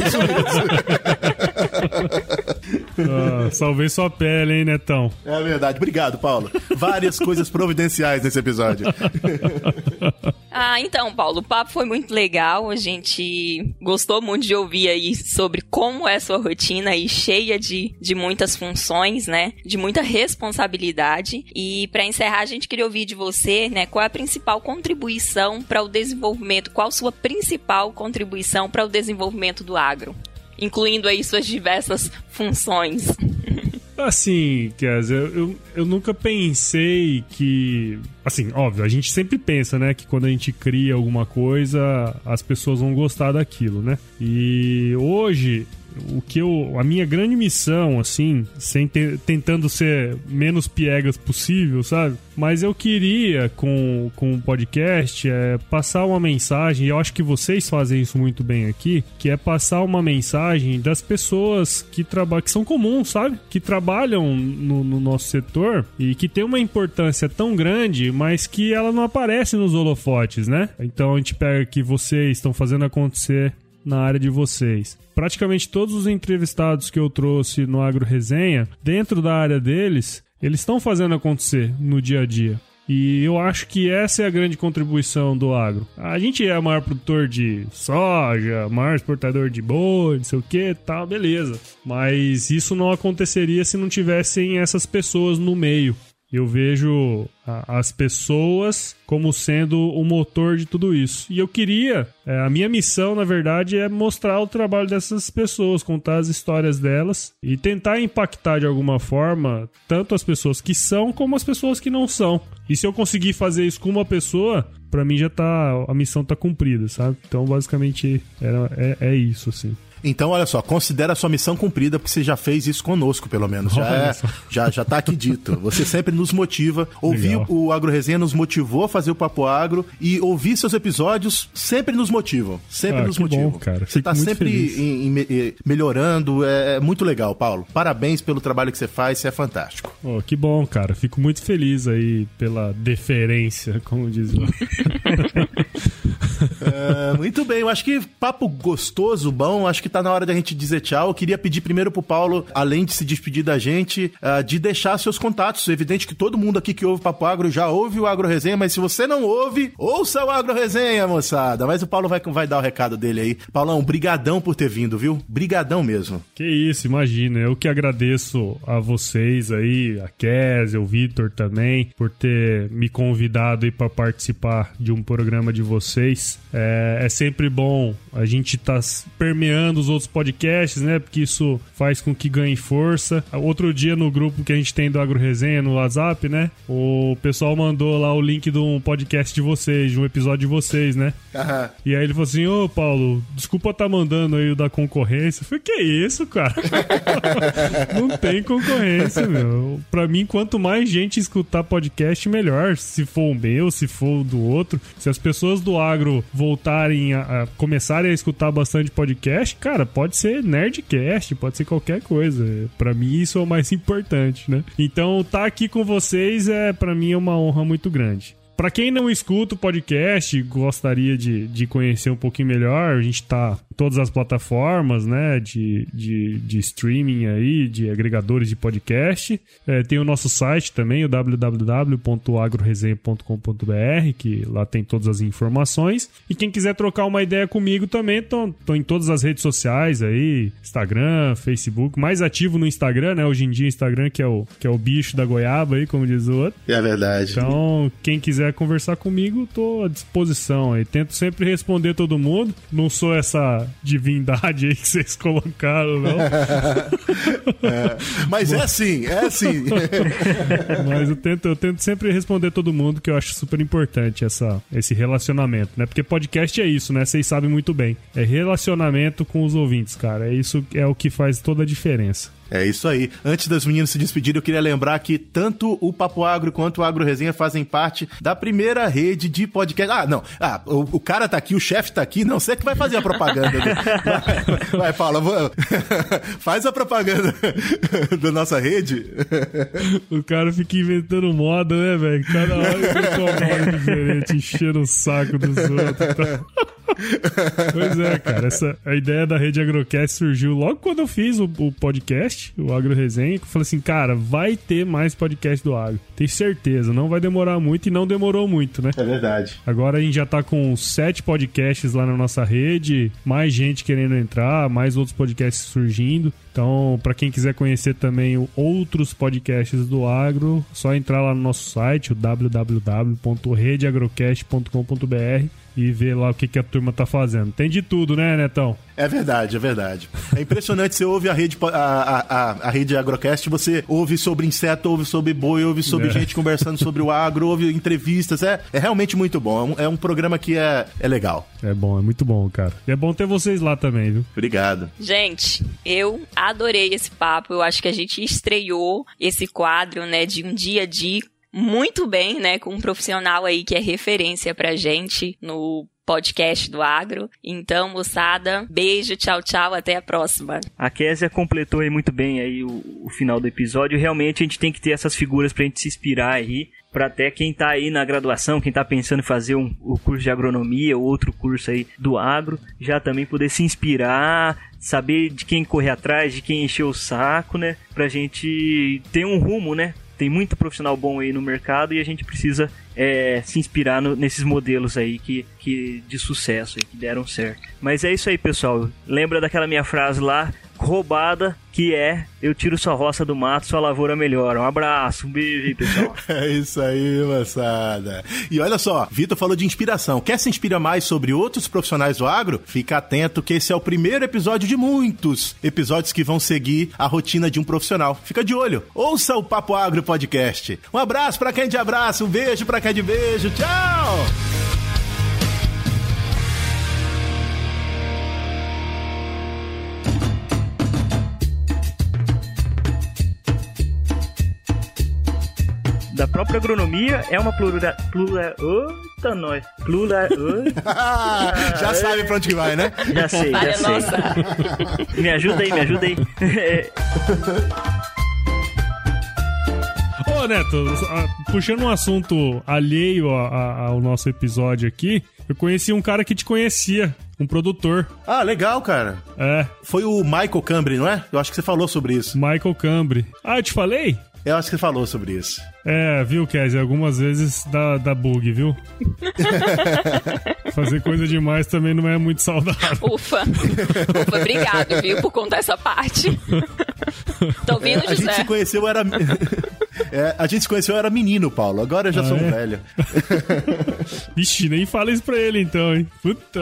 Ah, salvei sua pele, hein, Netão? É verdade. Obrigado, Paulo. Várias coisas providenciais nesse episódio. Ah, então, Paulo, o papo foi muito legal. A gente gostou muito de ouvir aí sobre como é sua rotina aí, cheia de, de muitas funções, né? De muita responsabilidade. E para encerrar, a gente queria ouvir de você, né? Qual é a principal contribuição para o desenvolvimento? Qual sua principal contribuição para o desenvolvimento do agro? Incluindo aí suas diversas funções. Assim, Kes, eu, eu, eu nunca pensei que. Assim, óbvio, a gente sempre pensa, né, que quando a gente cria alguma coisa, as pessoas vão gostar daquilo, né? E hoje o que eu. A minha grande missão, assim, sem te, tentando ser menos piegas possível, sabe? Mas eu queria, com, com o podcast, é, passar uma mensagem, e eu acho que vocês fazem isso muito bem aqui, que é passar uma mensagem das pessoas que trabalham, que são comuns, sabe? Que trabalham no, no, nosso setor e que tem uma importância tão grande, mas que ela não aparece nos holofotes, né? Então a gente pega que vocês estão fazendo acontecer na área de vocês. Praticamente todos os entrevistados que eu trouxe no Agro Resenha, dentro da área deles, eles estão fazendo acontecer no dia a dia. E eu acho que essa é a grande contribuição do agro. A gente é o maior produtor de soja, maior exportador de boi, não sei o que, tal, beleza. Mas isso não aconteceria se não tivessem essas pessoas no meio. Eu vejo as pessoas como sendo o motor de tudo isso. E eu queria, é, a minha missão, na verdade, é mostrar o trabalho dessas pessoas, contar as histórias delas e tentar impactar de alguma forma tanto as pessoas que são como as pessoas que não são. E se eu conseguir fazer isso com uma pessoa, para mim já tá a missão tá cumprida, sabe? Então, basicamente, é, é, é isso assim. Então, olha só, considera a sua missão cumprida, porque você já fez isso conosco, pelo menos. Já, é, já, já tá aqui dito. Você sempre nos motiva. Ouvir Legal. o Agro Resenha nos motivou a fazer o Papo Agro e ouvir seus episódios sempre nos motivam. Sempre ah, nos motivam. Bom, cara. Você tá sempre em, em, melhorando. É, é, muito legal, Paulo. Parabéns pelo trabalho que você faz, você é fantástico. Oh, que bom, cara. Fico muito feliz aí pela deferência, como diz lá. é, muito bem, eu acho que papo gostoso, bom. Acho que tá na hora da gente dizer tchau. Eu queria pedir primeiro pro Paulo, além de se despedir da gente, uh, de deixar seus contatos. É evidente que todo mundo aqui que ouve Papo Agro já ouve o Agro Resenha, mas se você não ouve, ouça o Agro Resenha, moçada. Mas o Paulo vai, vai dar o recado dele aí. Paulão, brigadão por ter vindo, viu? Brigadão mesmo. Que isso, imagina. Eu que agradeço a vocês aí, a Kézia, o Vitor também, por ter me convidado aí para participar de um programa de vocês. É, é sempre bom a gente tá permeando os outros podcasts, né? Porque isso faz com que ganhe força. Outro dia no grupo que a gente tem do Agro Resenha no WhatsApp, né? O pessoal mandou lá o link de um podcast de vocês, de um episódio de vocês, né? Uhum. E aí ele falou assim: Ô Paulo, desculpa tá mandando aí o da concorrência. Eu falei, que isso, cara? Não tem concorrência, meu. Pra mim, quanto mais gente escutar podcast, melhor. Se for o meu, se for o do outro. Se as pessoas do agro voltarem a, a começarem a escutar bastante podcast, cara, pode ser Nerdcast, pode ser qualquer coisa. Para mim isso é o mais importante, né? Então, tá aqui com vocês é para mim é uma honra muito grande. Para quem não escuta o podcast, gostaria de, de conhecer um pouquinho melhor, a gente tá em todas as plataformas, né, de, de, de streaming aí, de agregadores de podcast. É, tem o nosso site também, o www.agroresenha.com.br, que lá tem todas as informações. E quem quiser trocar uma ideia comigo também, tô, tô em todas as redes sociais aí, Instagram, Facebook, mais ativo no Instagram, né, hoje em dia Instagram que é o, que é o bicho da goiaba aí, como diz o outro. É verdade. Então, quem quiser quiser conversar comigo, tô à disposição aí. Tento sempre responder todo mundo. Não sou essa divindade aí que vocês colocaram, não. é, mas é assim, é assim. mas eu tento, eu tento sempre responder todo mundo, que eu acho super importante essa, esse relacionamento, né? Porque podcast é isso, né? Vocês sabem muito bem. É relacionamento com os ouvintes, cara. É isso é o que faz toda a diferença. É isso aí. Antes das meninas se despedirem, eu queria lembrar que tanto o Papo Agro quanto o Agro Resenha fazem parte da primeira rede de podcast. Ah, não. Ah, o, o cara tá aqui, o chefe tá aqui. Não, você que vai fazer a propaganda. vai, vai, Paula, vou... faz a propaganda da nossa rede. o cara fica inventando moda, né, velho? Cada hora inventa uma moda diferente, enchendo o saco dos outros. Tá? pois é, cara. Essa, a ideia da rede Agrocast surgiu logo quando eu fiz o, o podcast podcast, o Agro Resenha, que eu falei assim, cara, vai ter mais podcast do Agro. Tenho certeza, não vai demorar muito e não demorou muito, né? É verdade. Agora a gente já tá com sete podcasts lá na nossa rede, mais gente querendo entrar, mais outros podcasts surgindo. Então, para quem quiser conhecer também outros podcasts do agro, só entrar lá no nosso site, o www.redeagrocast.com.br e ver lá o que, que a turma tá fazendo. Tem de tudo, né, Netão? É verdade, é verdade. É impressionante, você ouve a rede, a, a, a, rede Agrocast, você ouve sobre inseto, ouve sobre boi, ouve sobre é. gente conversando sobre o agro, ouve entrevistas. É, é realmente muito bom. É um, é um programa que é, é legal. É bom, é muito bom, cara. E é bom ter vocês lá também, viu? Obrigado. Gente, eu adorei esse papo. Eu acho que a gente estreou esse quadro, né, de um dia a dia muito bem, né, com um profissional aí que é referência pra gente no podcast do Agro. Então, moçada, beijo, tchau, tchau, até a próxima. A Késia completou aí muito bem aí o, o final do episódio. Realmente a gente tem que ter essas figuras pra gente se inspirar aí para até quem está aí na graduação, quem está pensando em fazer um, o curso de agronomia ou outro curso aí do agro, já também poder se inspirar, saber de quem correr atrás, de quem encher o saco, né? Pra gente ter um rumo, né? Tem muito profissional bom aí no mercado e a gente precisa é, se inspirar no, nesses modelos aí que, que de sucesso aí, que deram certo. Mas é isso aí, pessoal. Lembra daquela minha frase lá? roubada que é eu tiro sua roça do mato, sua lavoura melhora. Um abraço, um beijo aí, pessoal. é isso aí, moçada. E olha só, Vitor falou de inspiração. Quer se inspirar mais sobre outros profissionais do agro? Fica atento que esse é o primeiro episódio de muitos episódios que vão seguir a rotina de um profissional. Fica de olho. Ouça o Papo Agro Podcast. Um abraço para quem de abraço, um beijo para quem de beijo. Tchau! da própria agronomia é uma plural. plural Eita, nós. Plural. Já sabe pra onde que vai, né? Já sei, já sei. Nossa. me ajuda aí, me ajuda aí. Ô, Neto, puxando um assunto alheio ao nosso episódio aqui, eu conheci um cara que te conhecia, um produtor. Ah, legal, cara. É. Foi o Michael Cambre, não é? Eu acho que você falou sobre isso. Michael Cambre. Ah, eu te falei? Eu acho que você falou sobre isso. É, viu, Kézia? Algumas vezes dá, dá bug, viu? Fazer coisa demais também não é muito saudável. Ufa. Ufa, obrigado, viu, por contar essa parte. Tô ouvindo, José? A gente se conheceu, era... É, a gente se conheceu, era menino, Paulo. Agora eu já ah, sou um é? velho. Vixe, nem fala isso pra ele então, hein? Puta.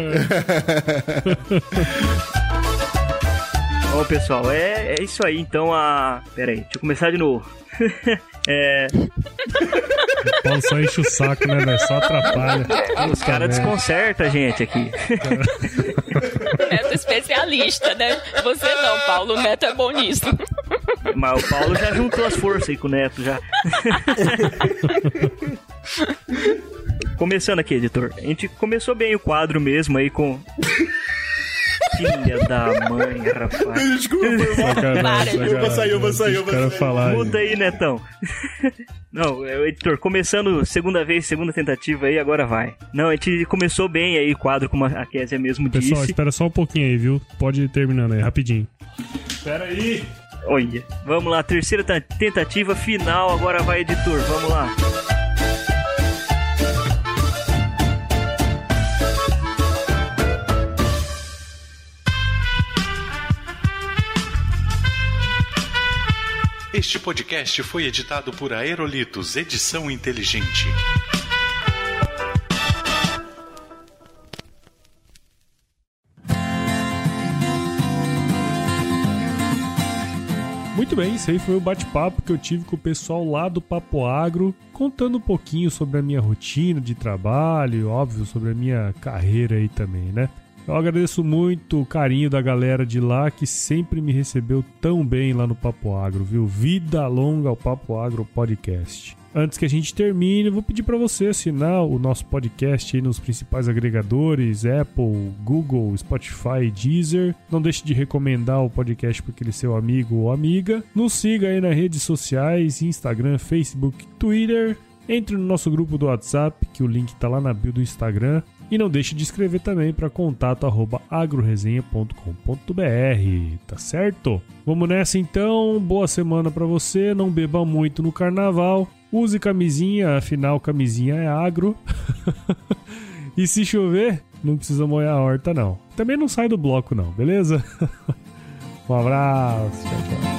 Bom, pessoal, é, é isso aí. Então, a. Pera aí, deixa eu começar de novo. É. O Paulo só enche o saco, né, velho? Só atrapalha. Os caras desconcertam a gente aqui. Neto especialista, né? Você não, Paulo. O Neto é bom nisso. Mas o Paulo já juntou as forças aí com o Neto, já. Começando aqui, editor. A gente começou bem o quadro mesmo aí com Filha da mãe, rapaz. Desculpa, sacanagem, eu vou sair, eu vou sair, eu vou sair. Falar Muda aí, Netão. Não, é editor, começando segunda vez, segunda tentativa aí, agora vai. Não, a gente começou bem aí o quadro, como a Kézia mesmo disse. Pessoal, espera só um pouquinho aí, viu? Pode ir terminando aí, rapidinho. Espera aí. Olha, vamos lá, terceira tentativa final, agora vai, editor, vamos lá. Este podcast foi editado por Aerolitos Edição Inteligente. Muito bem, isso aí foi o bate-papo que eu tive com o pessoal lá do Papo Agro, contando um pouquinho sobre a minha rotina de trabalho, óbvio, sobre a minha carreira aí também, né? Eu agradeço muito o carinho da galera de lá que sempre me recebeu tão bem lá no Papo Agro, viu? Vida longa ao Papo Agro Podcast. Antes que a gente termine, vou pedir para você assinar o nosso podcast aí nos principais agregadores: Apple, Google, Spotify, Deezer. Não deixe de recomendar o podcast para aquele seu amigo ou amiga. Nos siga aí nas redes sociais: Instagram, Facebook, Twitter. Entre no nosso grupo do WhatsApp, que o link está lá na bio do Instagram. E não deixe de escrever também para contato@agroresenha.com.br, tá certo? Vamos nessa então. Boa semana para você. Não beba muito no carnaval. Use camisinha, afinal camisinha é agro. e se chover, não precisa molhar a horta não. Também não sai do bloco não, beleza? um abraço. Tchau, tchau.